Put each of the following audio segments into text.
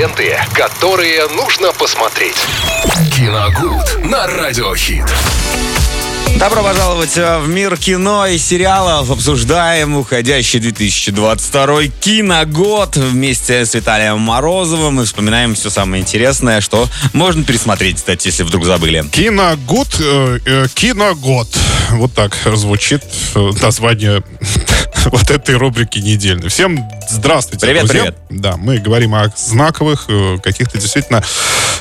Ленты, которые нужно посмотреть. Киногуд на Радиохит. Добро пожаловать э, в мир кино и сериалов. Обсуждаем уходящий 2022 киногод вместе с Виталием Морозовым и вспоминаем все самое интересное, что можно пересмотреть, кстати, если вдруг забыли. Киногод, э, э, киногод. Вот так звучит э, название вот этой рубрики недельной. Всем здравствуйте, Привет, друзья. привет. Да, мы говорим о знаковых, э, каких-то действительно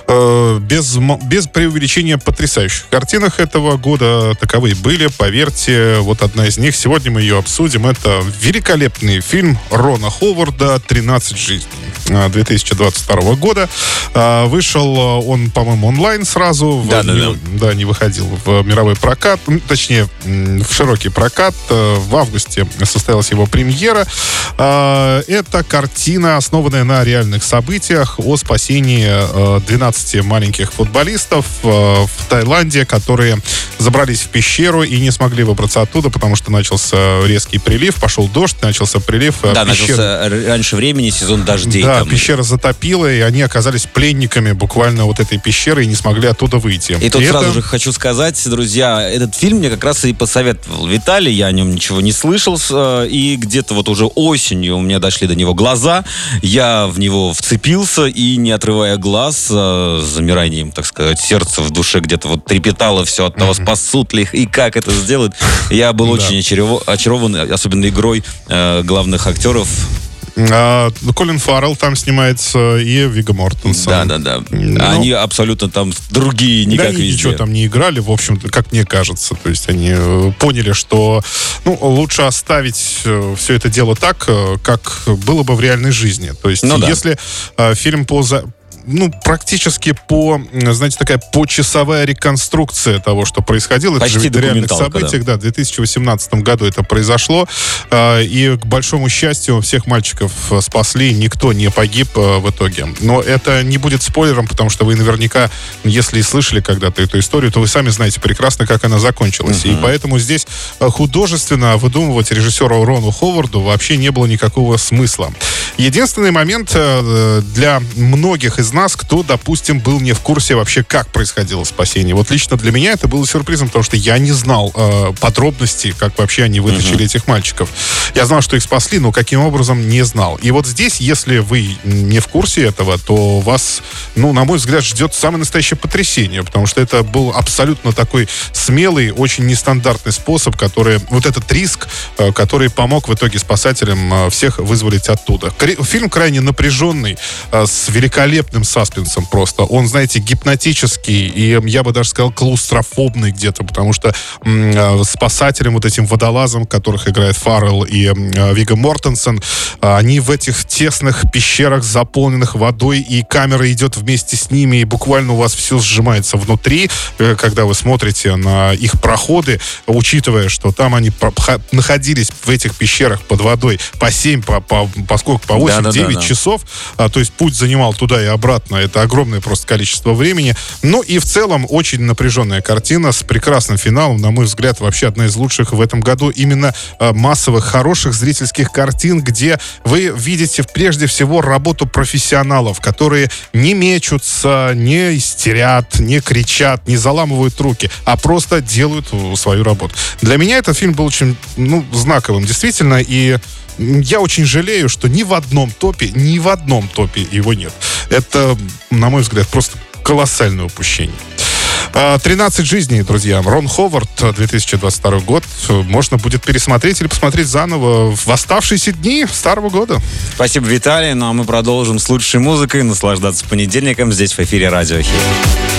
э, без, без преувеличения потрясающих картинах этого года. Таковые были, поверьте. Вот одна из них. Сегодня мы ее обсудим. Это великолепный фильм Рона Ховарда «13 жизней» 2022 года. А, Вышел э, он, по-моему, онлайн сразу. В- Да, да, не- да. да, не выходил в мировой прокат, точнее, в широкий прокат. Э, В августе состоялась его премьера. Это картина, основанная на реальных событиях о спасении э, 12 маленьких футболистов э, в Таиланде, которые забрались в пещеру и не смогли выбраться оттуда, потому что начался резкий прилив, пошел дождь, начался прилив. э, Да, пещера- начался раньше времени сезон дождей. да, там. пещера затопила, и они оказались пленниками буквально вот этой пещеры и не смогли оттуда выйти. И тут это- сразу же хочу сказать, друзья, этот фильм мне как раз и посоветовал Виталий, я о нем ничего не слышал, э, и где-то вот уже осенью у меня дошли до него глаза, я в него вцепился и, не отрывая глаз, э, с замиранием, так сказать, сердце в душе где-то вот трепетало все от того, спасут ли их и как это сделают. Я был Да. очень очаров- очарован, особенно игрой э, главных актеров. А, Колин Фаррелл там снимается и Вига Мортенсон. Да-да-да. Ну, Они абсолютно там другие, не да, они везде. ничего там не играли, в общем-то, как мне кажется. То есть они э, поняли, что ну, лучше оставить все это дело так, э, как было бы в реальной жизни. То есть Ну да. если э, фильм по за- ну, практически по, знаете, такая почасовая реконструкция того, что происходило. Это Почти же ведь на реальных событиях, да. в 2018 году это произошло. А, И, к большому счастью, всех мальчиков э, спасли, никто не погиб э, в итоге. Но это не будет спойлером, потому что вы наверняка, если и слышали когда-то эту историю, то вы сами знаете прекрасно, как она закончилась. И поэтому здесь э, художественно выдумывать режиссеру Рону Ховарду вообще не было никакого смысла. Единственный момент э, для многих из нас, кто, допустим, был не в курсе вообще, как происходило спасение. Вот лично для меня это было сюрпризом, потому что я не знал э, подробностей, как вообще они вытащили этих мальчиков. Я знал, что их спасли, но каким образом не знал. И вот здесь, если вы не в курсе этого, то вас, ну, на мой взгляд, ждет самое настоящее потрясение, потому что это был абсолютно такой смелый, очень нестандартный способ, который, вот этот риск, который помог в итоге спасателям э, всех вызволить оттуда. Фильм крайне напряженный, э, с великолепным саспенсом просто. Он, знаете, гипнотический и, я бы даже сказал, клаустрофобный где-то, потому что э, спасателям, вот этим водолазам, которых играет Фаррелл и э, Вига Мортенсен, э, они в этих тесных пещерах, заполненных водой, и камера идет вместе с ними, и буквально у вас все сжимается внутри, э, когда вы смотрите на их проходы, учитывая, что там они пха- находились в этих пещерах под водой по 7, по, по, поскольку по 8-9 Да-да-да-да. часов, а, то есть путь занимал туда и обратно, это огромное просто количество времени. Ну и в целом очень напряженная картина с прекрасным финалом, на мой взгляд, вообще одна из лучших в этом году именно а, массовых, хороших зрительских картин, где вы видите прежде всего работу профессионалов, которые не мечутся, не истерят, не кричат, не заламывают руки, а просто делают э, свою работу. Для меня этот фильм был очень ну, знаковым, действительно, и я очень жалею, что ни в одном топе, ни в одном топе его нет. Это, на мой взгляд, просто колоссальное упущение. А, 13 жизней, друзья. Рон Ховард, 2022 год. Можно будет пересмотреть или посмотреть заново в оставшиеся дни старого года. Спасибо, Виталий. Ну а мы продолжим с лучшей музыкой, наслаждаться понедельником здесь в эфире Радио Хит.